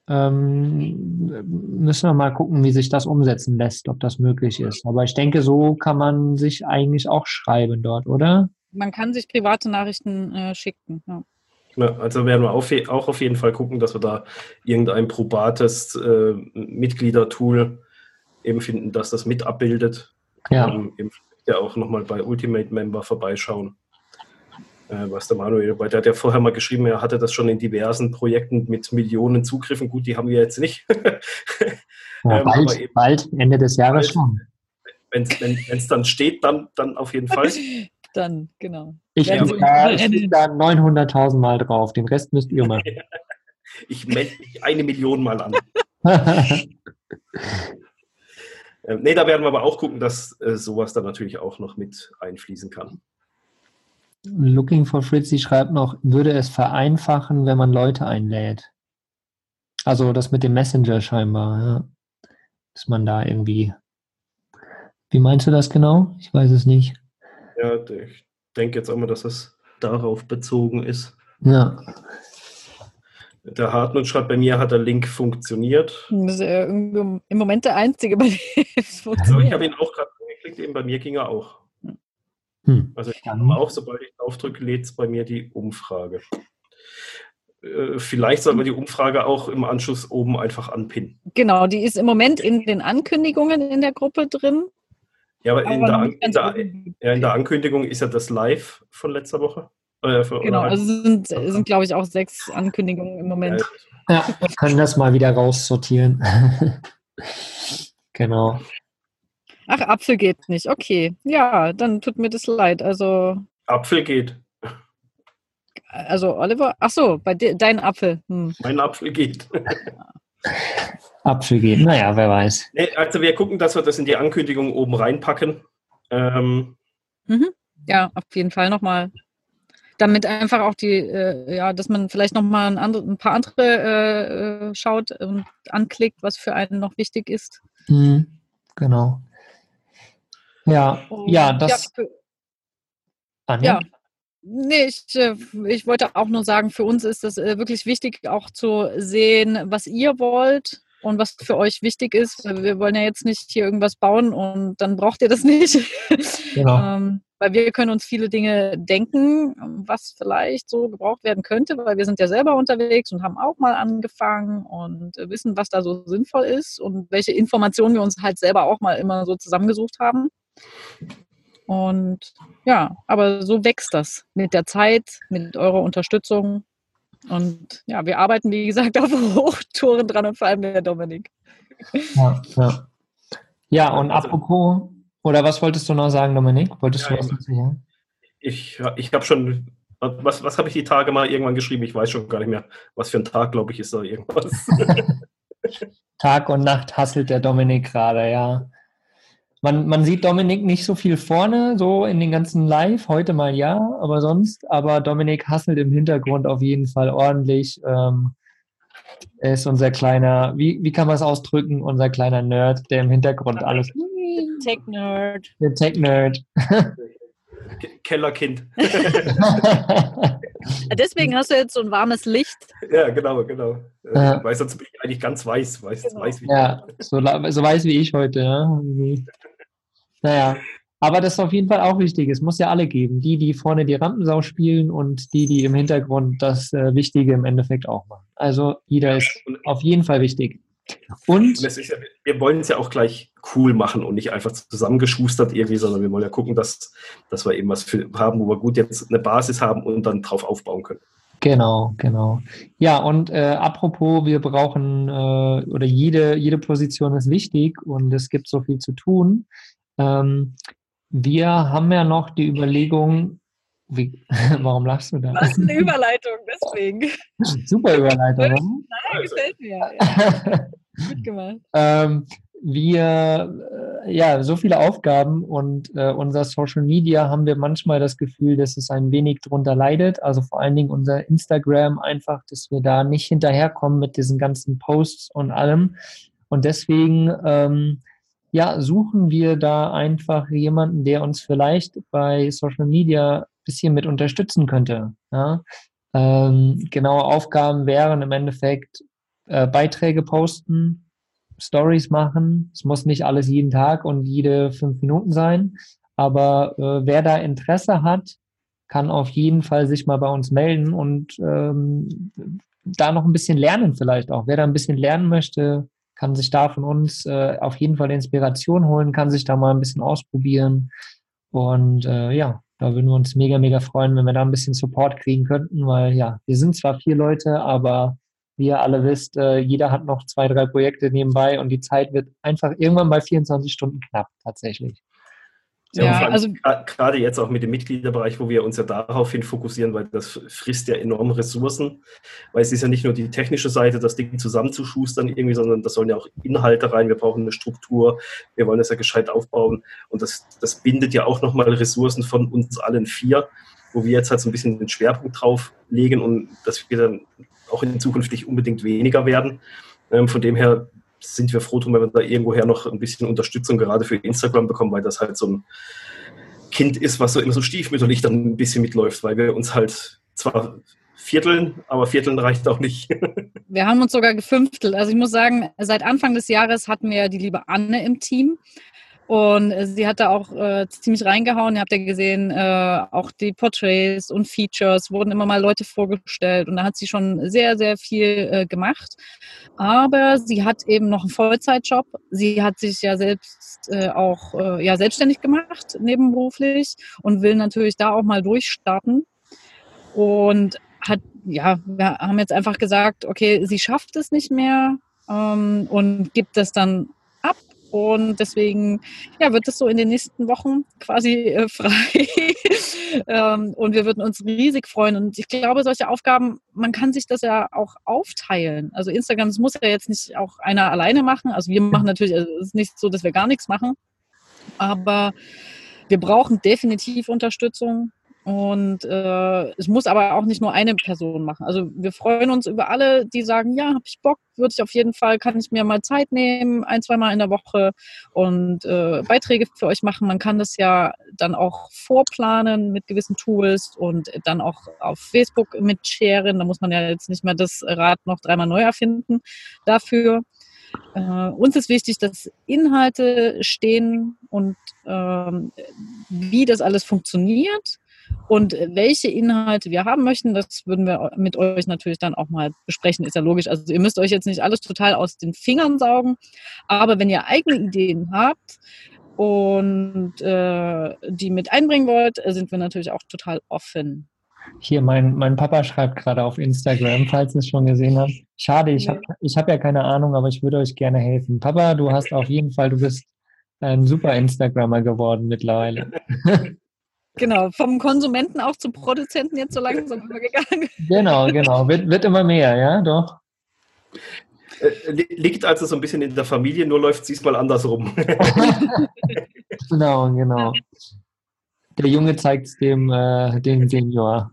Ähm, müssen wir mal gucken, wie sich das umsetzen lässt, ob das möglich ist. Aber ich denke, so kann man sich eigentlich auch schreiben dort, oder? Man kann sich private Nachrichten äh, schicken. Ja. Ja, also werden wir auf, auch auf jeden Fall gucken, dass wir da irgendein probates äh, Mitgliedertool eben finden, dass das mit abbildet. Ja. Ähm, eben ja auch nochmal bei Ultimate Member vorbeischauen äh, was der Manuel, weil der hat ja vorher mal geschrieben, er hatte das schon in diversen Projekten mit Millionen Zugriffen. Gut, die haben wir jetzt nicht. ja, ähm, bald, eben, bald, Ende des Jahres schon. Wenn es dann steht, dann, dann auf jeden Fall. dann, genau. Ich ja, da, da 900.000 Mal drauf, den Rest müsst ihr machen. ich melde mich eine Million Mal an. ähm, nee, da werden wir aber auch gucken, dass äh, sowas dann natürlich auch noch mit einfließen kann. Looking for Fritzy schreibt noch, würde es vereinfachen, wenn man Leute einlädt. Also das mit dem Messenger scheinbar, ja. Dass man da irgendwie. Wie meinst du das genau? Ich weiß es nicht. Ja, ich denke jetzt auch mal, dass es darauf bezogen ist. Ja. Der Hartmut schreibt, bei mir hat der Link funktioniert. Das ist ja im Moment der einzige, bei dem es funktioniert. Also ich habe ihn auch gerade angeklickt, eben bei mir ging er auch. Hm. Also ich habe auch, sobald ich draufdrücke, lädt es bei mir die Umfrage. Äh, vielleicht sollten wir die Umfrage auch im Anschluss oben einfach anpinnen. Genau, die ist im Moment in den Ankündigungen in der Gruppe drin. Ja, aber, aber in, der, in, der, ja, in, der, Ankündigung ist ja das Live von letzter Woche. Äh, für, genau, also sind, sind glaube ich, auch sechs Ankündigungen im Moment. Ja, wir können das mal wieder raussortieren. genau. Ach, Apfel geht nicht. Okay. Ja, dann tut mir das leid. Also. Apfel geht. Also Oliver, ach so, bei de, dein Apfel. Hm. Mein Apfel geht. Apfel geht, naja, wer weiß. Nee, also wir gucken, dass wir das in die Ankündigung oben reinpacken. Ähm. Mhm. Ja, auf jeden Fall nochmal. Damit einfach auch die, äh, ja, dass man vielleicht nochmal ein, ein paar andere äh, äh, schaut und anklickt, was für einen noch wichtig ist. Mhm. Genau. Ja, und, ja, das. Ja, Anja? ja. Nee, ich, äh, ich wollte auch nur sagen, für uns ist es äh, wirklich wichtig, auch zu sehen, was ihr wollt und was für euch wichtig ist. Wir wollen ja jetzt nicht hier irgendwas bauen und dann braucht ihr das nicht. Genau. ähm, weil wir können uns viele Dinge denken, was vielleicht so gebraucht werden könnte, weil wir sind ja selber unterwegs und haben auch mal angefangen und wissen, was da so sinnvoll ist und welche Informationen wir uns halt selber auch mal immer so zusammengesucht haben. Und ja, aber so wächst das mit der Zeit, mit eurer Unterstützung. Und ja, wir arbeiten, wie gesagt, auf Hochtouren dran und vor allem der Dominik. Ja, ja. ja und also, apropos, oder was wolltest du noch sagen, Dominik? Wolltest ja, du was sagen? Ich, ich habe schon, was, was habe ich die Tage mal irgendwann geschrieben? Ich weiß schon gar nicht mehr, was für ein Tag, glaube ich, ist da irgendwas. Tag und Nacht hasselt der Dominik gerade, ja. Man, man sieht Dominik nicht so viel vorne, so in den ganzen Live, heute mal ja, aber sonst, aber Dominik hasselt im Hintergrund auf jeden Fall ordentlich. Ähm, er ist unser kleiner, wie, wie kann man es ausdrücken, unser kleiner Nerd, der im Hintergrund alles. Tech-Nerd. Der Tech-Nerd. Kellerkind. Deswegen hast du jetzt so ein warmes Licht. Ja, genau, genau. Ja. Weil sonst bin ich eigentlich ganz weiß. weiß, genau. weiß wie ja, so, so, weiß wie ich heute. Ja. Naja, aber das ist auf jeden Fall auch wichtig. Es muss ja alle geben. Die, die vorne die Rampensau spielen und die, die im Hintergrund das äh, Wichtige im Endeffekt auch machen. Also jeder ist auf jeden Fall wichtig. Und ja, wir wollen es ja auch gleich cool machen und nicht einfach zusammengeschustert irgendwie, sondern wir wollen ja gucken, dass, dass wir eben was für, haben, wo wir gut jetzt eine Basis haben und dann drauf aufbauen können. Genau, genau. Ja, und äh, apropos, wir brauchen, äh, oder jede, jede Position ist wichtig und es gibt so viel zu tun. Ähm, wir haben ja noch die Überlegung, wie, warum lachst du da? Das ist eine Überleitung, deswegen. Super Überleitung. Nein, gefällt mir. Ja. Gut gemacht. ähm, wir ja, so viele Aufgaben und äh, unser Social Media haben wir manchmal das Gefühl, dass es ein wenig drunter leidet. Also vor allen Dingen unser Instagram einfach, dass wir da nicht hinterherkommen mit diesen ganzen Posts und allem. Und deswegen, ähm, ja, suchen wir da einfach jemanden, der uns vielleicht bei Social Media ein bisschen mit unterstützen könnte. Ja? Ähm, genaue Aufgaben wären im Endeffekt äh, Beiträge posten, Stories machen. Es muss nicht alles jeden Tag und jede fünf Minuten sein. Aber äh, wer da Interesse hat, kann auf jeden Fall sich mal bei uns melden und ähm, da noch ein bisschen lernen vielleicht auch. Wer da ein bisschen lernen möchte, kann sich da von uns äh, auf jeden Fall Inspiration holen, kann sich da mal ein bisschen ausprobieren. Und äh, ja, da würden wir uns mega, mega freuen, wenn wir da ein bisschen Support kriegen könnten, weil ja, wir sind zwar vier Leute, aber wie ihr alle wisst, äh, jeder hat noch zwei, drei Projekte nebenbei und die Zeit wird einfach irgendwann bei 24 Stunden knapp tatsächlich. Ja, ja also gerade jetzt auch mit dem Mitgliederbereich, wo wir uns ja daraufhin fokussieren, weil das frisst ja enorm Ressourcen, weil es ist ja nicht nur die technische Seite, das Ding zusammenzuschustern irgendwie, sondern da sollen ja auch Inhalte rein, wir brauchen eine Struktur, wir wollen das ja gescheit aufbauen. Und das, das bindet ja auch nochmal Ressourcen von uns allen vier, wo wir jetzt halt so ein bisschen den Schwerpunkt drauf legen und dass wir dann auch in Zukunft nicht unbedingt weniger werden. Ähm, von dem her sind wir froh drum, wenn wir da irgendwoher noch ein bisschen Unterstützung gerade für Instagram bekommen, weil das halt so ein Kind ist, was so immer so stiefmütterlich dann ein bisschen mitläuft, weil wir uns halt zwar vierteln, aber vierteln reicht auch nicht. wir haben uns sogar gefünftelt. Also ich muss sagen, seit Anfang des Jahres hatten wir die liebe Anne im Team. Und sie hat da auch äh, ziemlich reingehauen. Ihr habt ja gesehen, äh, auch die Portraits und Features wurden immer mal Leute vorgestellt. Und da hat sie schon sehr, sehr viel äh, gemacht. Aber sie hat eben noch einen Vollzeitjob. Sie hat sich ja selbst äh, auch äh, ja, selbstständig gemacht, nebenberuflich, und will natürlich da auch mal durchstarten. Und hat, ja, wir haben jetzt einfach gesagt, okay, sie schafft es nicht mehr ähm, und gibt das dann und deswegen ja, wird es so in den nächsten Wochen quasi äh, frei. ähm, und wir würden uns riesig freuen. Und ich glaube, solche Aufgaben, man kann sich das ja auch aufteilen. Also Instagram, das muss ja jetzt nicht auch einer alleine machen. Also wir machen natürlich, also es ist nicht so, dass wir gar nichts machen. Aber wir brauchen definitiv Unterstützung. Und äh, es muss aber auch nicht nur eine Person machen. Also wir freuen uns über alle, die sagen, ja, habe ich Bock, würde ich auf jeden Fall, kann ich mir mal Zeit nehmen, ein, zweimal in der Woche und äh, Beiträge für euch machen. Man kann das ja dann auch vorplanen mit gewissen Tools und dann auch auf Facebook mitsharen. Da muss man ja jetzt nicht mehr das Rad noch dreimal neu erfinden dafür. Äh, uns ist wichtig, dass Inhalte stehen und ähm, wie das alles funktioniert und welche Inhalte wir haben möchten, das würden wir mit euch natürlich dann auch mal besprechen, ist ja logisch. Also ihr müsst euch jetzt nicht alles total aus den Fingern saugen, aber wenn ihr eigene Ideen habt und äh, die mit einbringen wollt, sind wir natürlich auch total offen. Hier, mein, mein Papa schreibt gerade auf Instagram, falls ihr es schon gesehen habt. Schade, ich habe ich hab ja keine Ahnung, aber ich würde euch gerne helfen. Papa, du hast auf jeden Fall, du bist ein super Instagrammer geworden mittlerweile. Genau, vom Konsumenten auch zum Produzenten jetzt so langsam übergegangen. Genau, genau. Wird, wird immer mehr, ja, doch. Äh, liegt also so ein bisschen in der Familie, nur läuft es diesmal andersrum. genau, genau. Der Junge zeigt es dem, äh, dem Senior.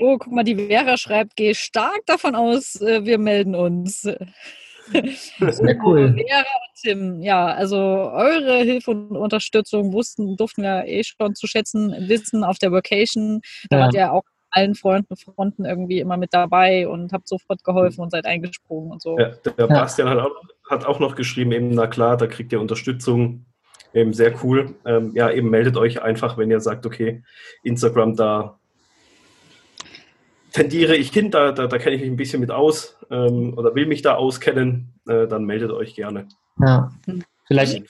Oh, guck mal, die Vera schreibt, geh stark davon aus, äh, wir melden uns. Sehr cool. Vera und Tim, ja, also eure Hilfe und Unterstützung wussten, durften wir eh schon zu schätzen wissen auf der Vacation. Da ja. wart ihr auch allen Freunden, Fronten irgendwie immer mit dabei und habt sofort geholfen und seid eingesprungen und so. Ja, der Bastian hat auch, hat auch noch geschrieben, eben, na klar, da kriegt ihr Unterstützung. Eben sehr cool. Ähm, ja, eben meldet euch einfach, wenn ihr sagt, okay, Instagram, da tendiere ich hin, da, da, da kenne ich mich ein bisschen mit aus ähm, oder will mich da auskennen, äh, dann meldet euch gerne. Ja, vielleicht,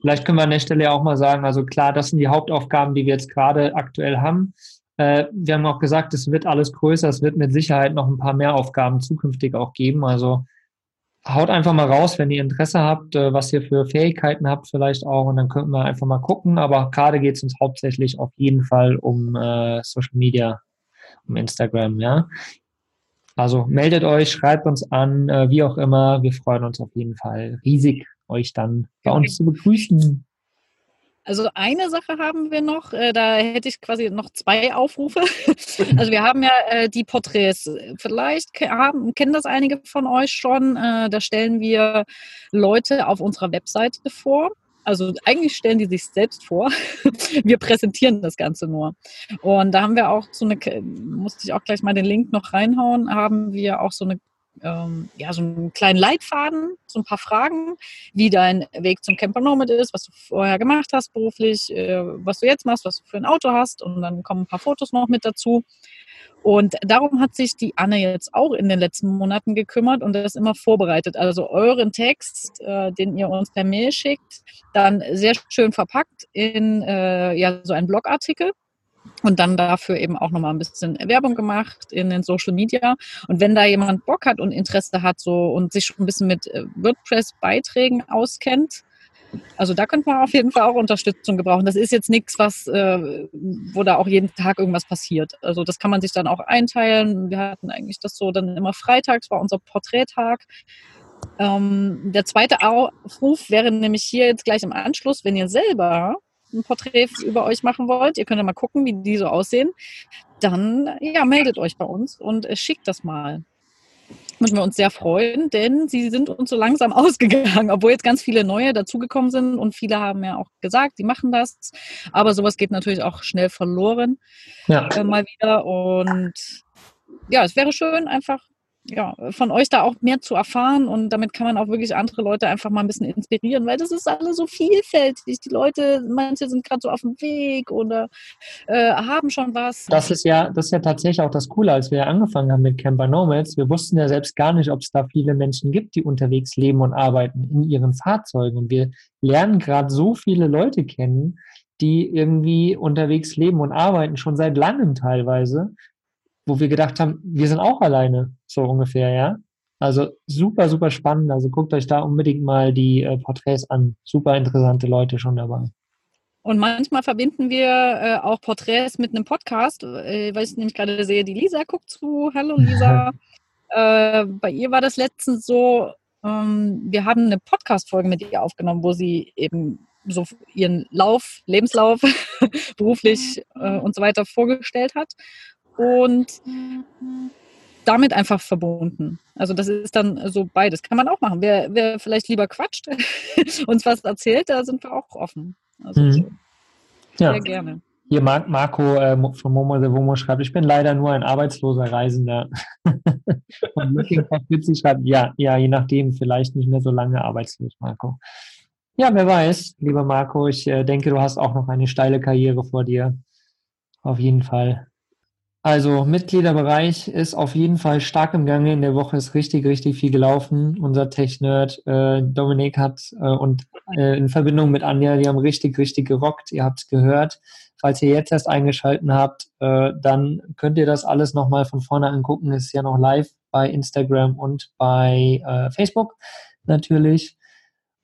vielleicht können wir an der Stelle auch mal sagen, also klar, das sind die Hauptaufgaben, die wir jetzt gerade aktuell haben. Äh, wir haben auch gesagt, es wird alles größer, es wird mit Sicherheit noch ein paar mehr Aufgaben zukünftig auch geben. Also haut einfach mal raus, wenn ihr Interesse habt, äh, was ihr für Fähigkeiten habt vielleicht auch und dann könnten wir einfach mal gucken. Aber gerade geht es uns hauptsächlich auf jeden Fall um äh, Social Media Instagram, ja. Also meldet euch, schreibt uns an, äh, wie auch immer. Wir freuen uns auf jeden Fall riesig euch dann bei uns zu begrüßen. Also eine Sache haben wir noch, äh, da hätte ich quasi noch zwei Aufrufe. Also wir haben ja äh, die Porträts. Vielleicht haben, kennen das einige von euch schon. Da stellen wir Leute auf unserer Webseite vor. Also eigentlich stellen die sich selbst vor. Wir präsentieren das Ganze nur. Und da haben wir auch so eine, musste ich auch gleich mal den Link noch reinhauen, haben wir auch so eine ähm, ja, so einen kleinen Leitfaden, so ein paar Fragen, wie dein Weg zum Camper Nomad ist, was du vorher gemacht hast beruflich, äh, was du jetzt machst, was du für ein Auto hast und dann kommen ein paar Fotos noch mit dazu. Und darum hat sich die Anne jetzt auch in den letzten Monaten gekümmert und das immer vorbereitet. Also euren Text, äh, den ihr uns per Mail schickt, dann sehr schön verpackt in äh, ja, so einen Blogartikel und dann dafür eben auch nochmal ein bisschen Werbung gemacht in den Social Media. Und wenn da jemand Bock hat und Interesse hat so und sich schon ein bisschen mit äh, WordPress-Beiträgen auskennt, also da könnte man auf jeden Fall auch Unterstützung gebrauchen. Das ist jetzt nichts, was, äh, wo da auch jeden Tag irgendwas passiert. Also das kann man sich dann auch einteilen. Wir hatten eigentlich das so dann immer freitags war unser Porträttag. Ähm, der zweite Aufruf wäre nämlich hier jetzt gleich im Anschluss, wenn ihr selber ein Porträt über euch machen wollt, ihr könnt ja mal gucken, wie die so aussehen, dann ja, meldet euch bei uns und äh, schickt das mal würden wir uns sehr freuen, denn sie sind uns so langsam ausgegangen, obwohl jetzt ganz viele neue dazugekommen sind und viele haben ja auch gesagt, sie machen das. Aber sowas geht natürlich auch schnell verloren. Ja. Äh, mal wieder. Und ja, es wäre schön, einfach ja, von euch da auch mehr zu erfahren und damit kann man auch wirklich andere Leute einfach mal ein bisschen inspirieren, weil das ist alles so vielfältig. Die Leute, manche sind gerade so auf dem Weg oder äh, haben schon was. Das ist ja, das ist ja tatsächlich auch das Coole, als wir angefangen haben mit Camper Nomads. Wir wussten ja selbst gar nicht, ob es da viele Menschen gibt, die unterwegs leben und arbeiten in ihren Fahrzeugen. Und wir lernen gerade so viele Leute kennen, die irgendwie unterwegs leben und arbeiten, schon seit langem teilweise wo wir gedacht haben, wir sind auch alleine, so ungefähr, ja. Also super, super spannend. Also guckt euch da unbedingt mal die äh, Porträts an. Super interessante Leute schon dabei. Und manchmal verbinden wir äh, auch Porträts mit einem Podcast, äh, weil ich nämlich gerade sehe, die Lisa guckt zu. Hallo Lisa. äh, bei ihr war das letztens so, ähm, wir haben eine Podcast-Folge mit ihr aufgenommen, wo sie eben so ihren Lauf, Lebenslauf, beruflich äh, und so weiter vorgestellt hat und damit einfach verbunden. Also das ist dann so beides. Kann man auch machen. Wer, wer vielleicht lieber quatscht, uns was erzählt, da sind wir auch offen. Also mhm. so. Sehr ja. gerne. Hier Mar Marco äh, von Momo the Womo schreibt, ich bin leider nur ein arbeitsloser Reisender. Und Looking schreibt, ja, ja, je nachdem, vielleicht nicht mehr so lange arbeitslos, Marco. Ja, wer weiß, lieber Marco, ich äh, denke, du hast auch noch eine steile Karriere vor dir. Auf jeden Fall. Also Mitgliederbereich ist auf jeden Fall stark im Gange. In der Woche ist richtig, richtig viel gelaufen. Unser Tech-Nerd äh, Dominik hat äh, und äh, in Verbindung mit Anja, die haben richtig, richtig gerockt. Ihr habt gehört. Falls ihr jetzt erst eingeschalten habt, äh, dann könnt ihr das alles nochmal von vorne angucken. Ist ja noch live bei Instagram und bei äh, Facebook natürlich.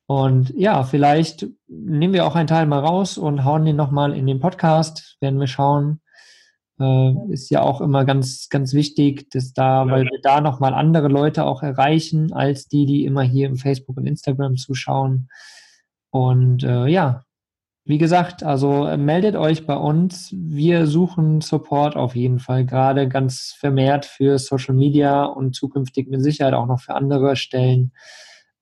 Und ja, vielleicht nehmen wir auch einen Teil mal raus und hauen den nochmal in den Podcast. Werden wir schauen äh, ist ja auch immer ganz, ganz wichtig, dass da, weil wir da nochmal andere Leute auch erreichen, als die, die immer hier im Facebook und Instagram zuschauen. Und äh, ja, wie gesagt, also äh, meldet euch bei uns. Wir suchen Support auf jeden Fall, gerade ganz vermehrt für Social Media und zukünftig mit Sicherheit auch noch für andere Stellen.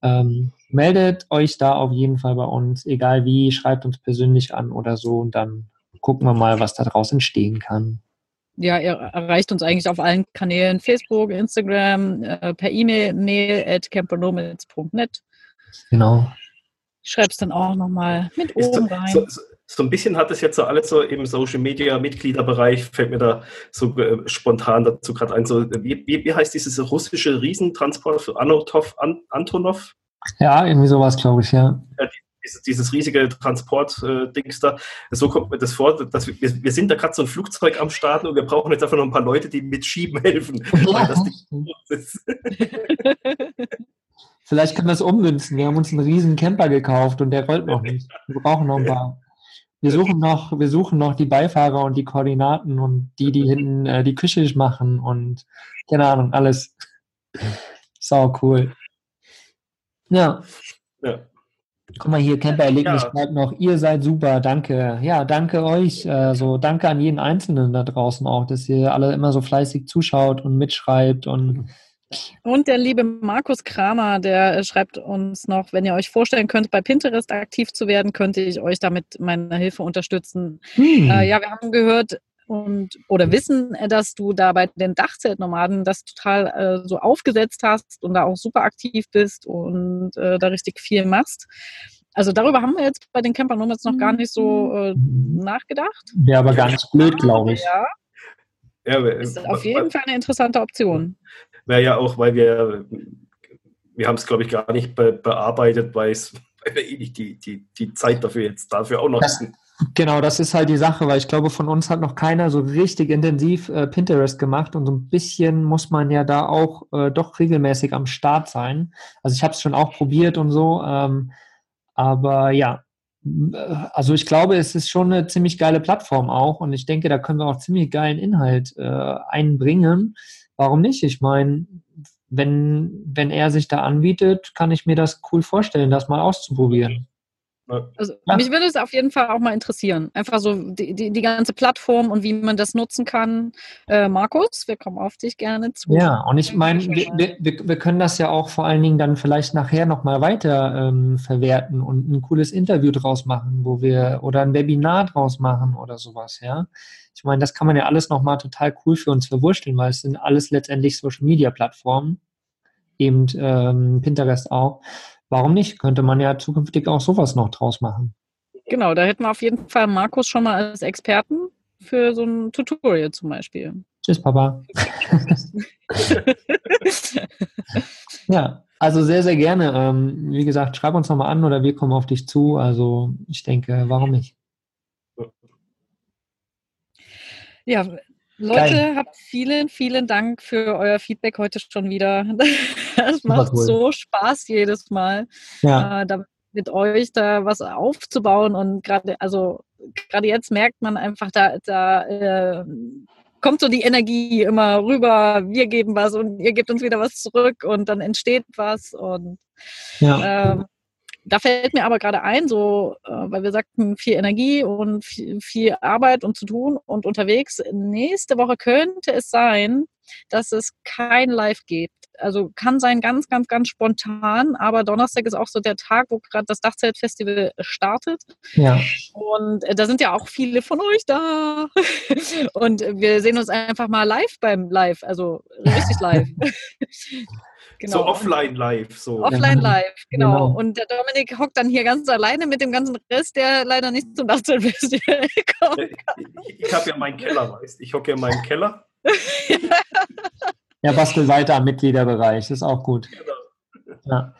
Ähm, meldet euch da auf jeden Fall bei uns, egal wie, schreibt uns persönlich an oder so und dann gucken wir mal, was daraus entstehen kann. Ja, ihr erreicht uns eigentlich auf allen Kanälen, Facebook, Instagram, äh, per E-Mail, mail at campernomads.net. Genau. Ich schreibe es dann auch nochmal mit oben rein. So, so, so, ein bisschen hat es jetzt so alles so im Social Media Mitgliederbereich, fällt mir da so äh, spontan dazu gerade ein. So, wie, wie, wie, heißt dieses russische Riesentransport für Anotov, An, Antonov? Ja, irgendwie sowas, glaube ich, ja. ja die, dieses, dieses riesige Transport-Dings da. So kommt mir das vor, dass wir, wir sind da gerade so ein Flugzeug am Starten und wir brauchen jetzt einfach noch ein paar Leute, die mit Schieben helfen. Vielleicht können wir es ummünzen. Wir haben uns einen riesen Camper gekauft und der rollt noch nicht. Wir brauchen noch ein paar. Wir suchen noch, wir suchen noch die Beifahrer und die Koordinaten und die, die hinten äh, die Küche machen und keine Ahnung, alles. Sau cool. Ja. Ja. Guck mal hier, Camper-Erlebnis ja. schreibt noch, ihr seid super, danke. Ja, danke euch. Also danke an jeden Einzelnen da draußen auch, dass ihr alle immer so fleißig zuschaut und mitschreibt und und der liebe Markus Kramer, der äh, schreibt uns noch, wenn ihr euch vorstellen könnt, bei Pinterest aktiv zu werden, könnte ich euch damit meiner Hilfe unterstützen. Hm. Äh, ja, wir haben gehört, und oder wissen, äh, dass du da bei den Dachzeltnomaden das total äh, so aufgesetzt hast und da auch super aktiv bist und äh, da richtig viel machst. Also darüber haben wir jetzt bei den Camper Nomads noch gar nicht so äh, nachgedacht. Ja, aber gar nicht blöd, glaube ich. Ja. ja ist auf jeden Fall eine interessante Option. Wäre ja auch, weil wir, wir haben es, glaube ich, gar nicht be bearbeitet, weil, es, weil wir eh nicht die, die, die Zeit dafür jetzt dafür auch noch das, Genau, das ist halt die Sache, weil ich glaube, von uns hat noch keiner so richtig intensiv äh, Pinterest gemacht und so ein bisschen muss man ja da auch äh, doch regelmäßig am Start sein. Also ich habe es schon auch probiert und so, ähm, aber ja, äh, also ich glaube, es ist schon eine ziemlich geile Plattform auch und ich denke, da können wir auch ziemlich geilen Inhalt äh, einbringen. Warum nicht? Ich meine, wenn, wenn er sich da anbietet, kann ich mir das cool vorstellen, das mal auszuprobieren. Also ja. mich würde es auf jeden Fall auch mal interessieren. Einfach so die, die, die ganze Plattform und wie man das nutzen kann. Äh, Markus, wir kommen auf dich gerne zu. Ja, und ich meine, wir, wir, wir, können das ja auch vor allen Dingen dann vielleicht nachher nochmal weiter ähm, verwerten und ein cooles Interview draus machen, wo wir oder ein Webinar draus machen oder sowas, ja. Ich meine, das kann man ja alles nochmal total cool für uns verwurschteln, weil es sind alles letztendlich Social Media Plattformen, eben ähm, Pinterest auch warum nicht? Könnte man ja zukünftig auch sowas noch draus machen. Genau, da hätten wir auf jeden Fall Markus schon mal als Experten für so ein Tutorial zum Beispiel. Tschüss, Papa. ja, also sehr, sehr gerne. Ähm, wie gesagt, schreib uns nochmal an oder wir kommen auf dich zu. Also ich denke, warum nicht? Ja, Leute, Geil. habt vielen, vielen Dank für euer Feedback heute schon wieder. Das macht cool. so Spaß jedes Mal, ja. äh, da mit euch da was aufzubauen. Und gerade, also gerade jetzt merkt man einfach, da, da äh, kommt so die Energie immer rüber. Wir geben was und ihr gebt uns wieder was zurück und dann entsteht was. Und ja. ähm, da fällt mir aber gerade ein, so, äh, weil wir sagten, viel Energie und viel, viel, Arbeit und zu tun und unterwegs. Nächste Woche könnte es sein, dass es kein Live gibt. Also kann sein ganz, ganz, ganz spontan, aber Donnerstag ist auch so der Tag, wo gerade das Dachzeltfestival startet. Ja. Und äh, da sind ja auch viele von euch da. Und wir sehen uns einfach mal live beim Live, also richtig live. Genau. So offline live. So. Offline live, genau. genau. Und der Dominik hockt dann hier ganz alleine mit dem ganzen Rest, der leider nicht zum Nachtzeltfestival kommt. Ich, ich habe ja meinen Keller, weißt Ich hocke ja in meinem Keller. ja, bastel weiter am Mitgliederbereich, das ist auch gut. Genau. Ja.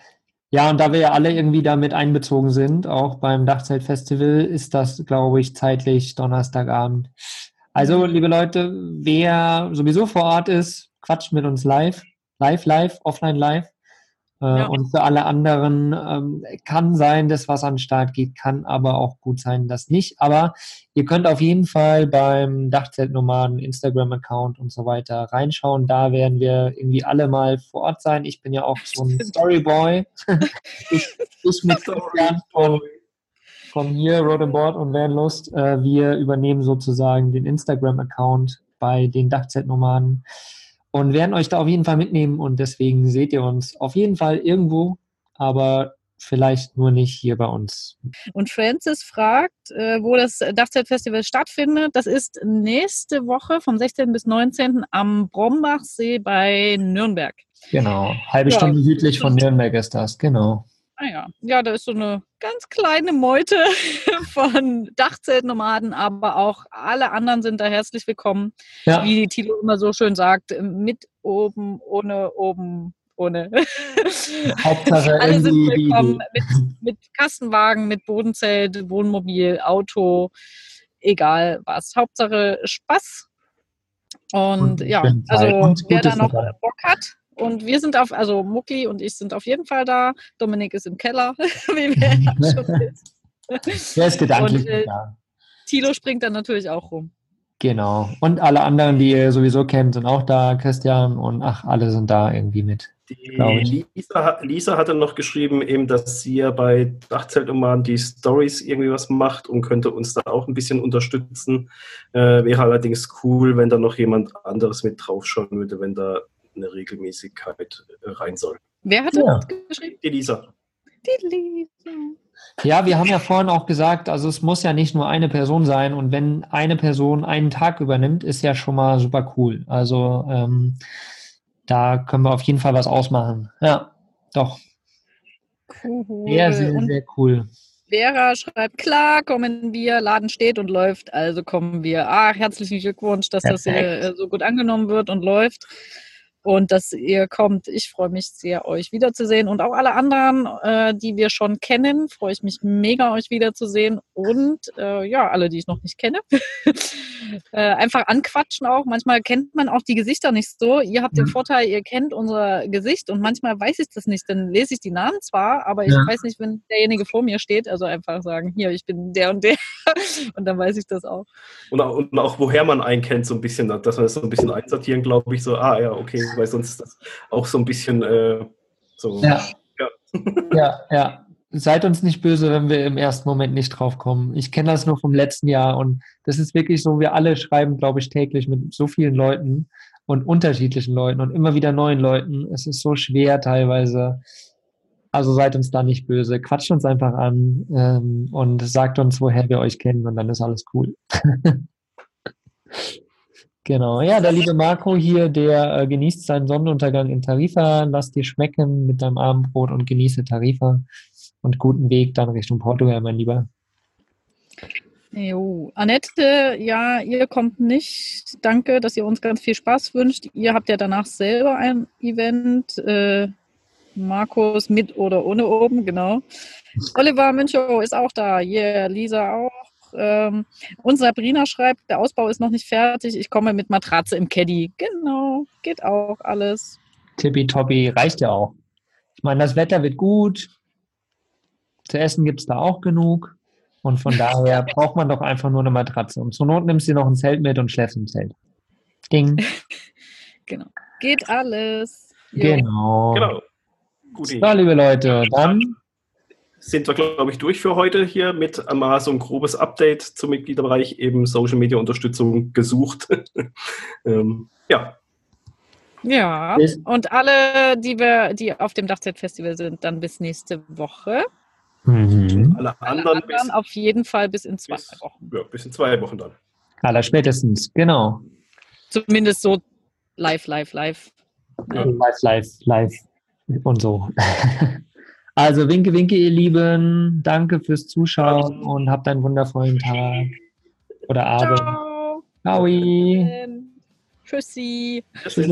Ja, und da wir ja alle irgendwie damit einbezogen sind, auch beim Dachzeltfestival, ist das, glaube ich, zeitlich Donnerstagabend. Also, liebe Leute, wer sowieso vor Ort ist, quatscht mit uns live live, live, offline, live. Äh, ja. Und für alle anderen ähm, kann sein, dass was an den Start geht, kann aber auch gut sein, dass nicht. Aber ihr könnt auf jeden Fall beim Dachzeltnomaden Instagram-Account und so weiter reinschauen. Da werden wir irgendwie alle mal vor Ort sein. Ich bin ja auch so ein Storyboy. ich, ich mit Christian von, von hier, Road and Board und Van Lust. Äh, wir übernehmen sozusagen den Instagram-Account bei den Dachzeltnomaden. Und werden euch da auf jeden Fall mitnehmen und deswegen seht ihr uns auf jeden Fall irgendwo, aber vielleicht nur nicht hier bei uns. Und Francis fragt, äh, wo das Dachzeitfestival stattfindet. Das ist nächste Woche vom 16. bis 19. am Brombachsee bei Nürnberg. Genau, halbe ja. Stunde südlich von Nürnberg ist das, genau. Ah ja. ja, da ist so eine ganz kleine Meute von Dachzeltnomaden, aber auch alle anderen sind da herzlich willkommen. Ja. Wie die Tilo immer so schön sagt, mit oben, ohne oben, ohne. Hauptsache alle sind willkommen mit, mit Kastenwagen, mit Bodenzelt, Wohnmobil, Auto, egal was. Hauptsache Spaß. Und, und ja, also wer da noch Bock hat, und wir sind auf, also Muckli und ich sind auf jeden Fall da. Dominik ist im Keller, wie wir ja schon wissen. Der ist gedanklich und, äh, Tilo springt dann natürlich auch rum. Genau. Und alle anderen, die ihr sowieso kennt, sind auch da. Christian und ach, alle sind da irgendwie mit. Die Lisa, Lisa, hatte noch geschrieben, eben, dass sie ja bei Dachzeltoman die Stories irgendwie was macht und könnte uns da auch ein bisschen unterstützen. Äh, wäre allerdings cool, wenn da noch jemand anderes mit draufschauen würde, wenn da eine Regelmäßigkeit äh, rein soll. Wer hat ja. das geschrieben? Die Lisa. Die Lisa. Ja, wir haben ja vorhin auch gesagt, also es muss ja nicht nur eine Person sein und wenn eine Person einen Tag übernimmt, ist ja schon mal super cool. Also ähm, da können wir auf jeden Fall was ausmachen. Ja, doch. Cool. Sehr, sehr, sehr cool. Vera schreibt, klar, kommen wir, Laden steht und läuft, also kommen wir. Ach, herzlichen Glückwunsch, dass Perfekt. das hier äh, so gut angenommen wird und läuft und dass ihr kommt. Ich freue mich sehr, euch wiederzusehen und auch alle anderen, äh, die wir schon kennen, freue ich mich mega, euch wiederzusehen und äh, ja, alle, die ich noch nicht kenne, äh, einfach anquatschen auch. Manchmal kennt man auch die Gesichter nicht so. Ihr habt den mhm. Vorteil, ihr kennt unser Gesicht und manchmal weiß ich das nicht. Dann lese ich die Namen zwar, aber ich ja. weiß nicht, wenn derjenige vor mir steht. Also einfach sagen, hier, ich bin der und der und dann weiß ich das auch. Und auch, und auch woher man einen kennt, so ein bisschen, dass wir das so ein bisschen einsortieren, glaube ich, so, ah ja, okay weil sonst ist das auch so ein bisschen äh, so. Ja. Ja. ja, ja. Seid uns nicht böse, wenn wir im ersten Moment nicht drauf kommen. Ich kenne das nur vom letzten Jahr und das ist wirklich so, wir alle schreiben, glaube ich, täglich mit so vielen Leuten und unterschiedlichen Leuten und immer wieder neuen Leuten. Es ist so schwer teilweise. Also seid uns da nicht böse. Quatscht uns einfach an ähm, und sagt uns, woher wir euch kennen und dann ist alles cool. Genau, ja, der liebe Marco hier, der äh, genießt seinen Sonnenuntergang in Tarifa. Lass dir schmecken mit deinem Abendbrot und genieße Tarifa und guten Weg dann Richtung Portugal, mein Lieber. Jo. Annette, ja, ihr kommt nicht. Danke, dass ihr uns ganz viel Spaß wünscht. Ihr habt ja danach selber ein Event. Äh, Markus mit oder ohne oben, genau. Oliver Münchow ist auch da. Yeah, Lisa auch. Ähm, und Sabrina schreibt, der Ausbau ist noch nicht fertig. Ich komme mit Matratze im Caddy. Genau, geht auch alles. Tippitoppi, reicht ja auch. Ich meine, das Wetter wird gut. Zu essen gibt es da auch genug. Und von daher braucht man doch einfach nur eine Matratze. Und zur Not nimmst du noch ein Zelt mit und schläfst im Zelt. Ding. genau. Geht alles. Genau. Genau. So, liebe Leute, dann sind wir, glaube ich, durch für heute hier mit mal so ein grobes Update zum Mitgliederbereich, eben Social Media Unterstützung gesucht. ähm, ja. Ja, und alle, die wir, die auf dem Dachzeit-Festival sind, dann bis nächste Woche. Mhm. Alle, anderen, alle anderen bis, auf jeden Fall bis in zwei bis, Wochen. Ja, bis in zwei Wochen dann. Aller spätestens, genau. Zumindest so live, live, live. Ja. Live, live, live und so. Also winke, winke, ihr Lieben. Danke fürs Zuschauen und habt einen wundervollen Tag oder Abend. Ciao. Ciao. Tschüssi. Tschüss.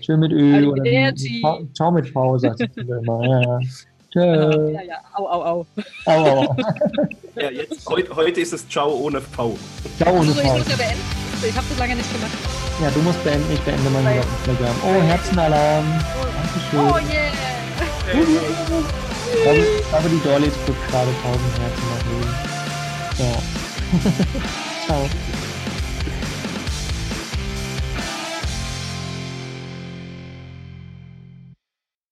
Schön mit Ö. Oder Ciao mit V, sagt ich immer. Ja. Tschö. Ja, ja. Au, au, au. Au, au. ja, jetzt, heute, heute ist es Ciao ohne V. Ciao ohne V. Ich muss ja beenden. Ich habe das lange nicht gemacht. Ja, du musst beenden, ich beende wieder Instagram. Oh, Herzenalarm. Dankeschön. Oh, yeah. Ich glaube, die Dolly drückt gerade 1000 Herzen nach oben. Ja. Ciao.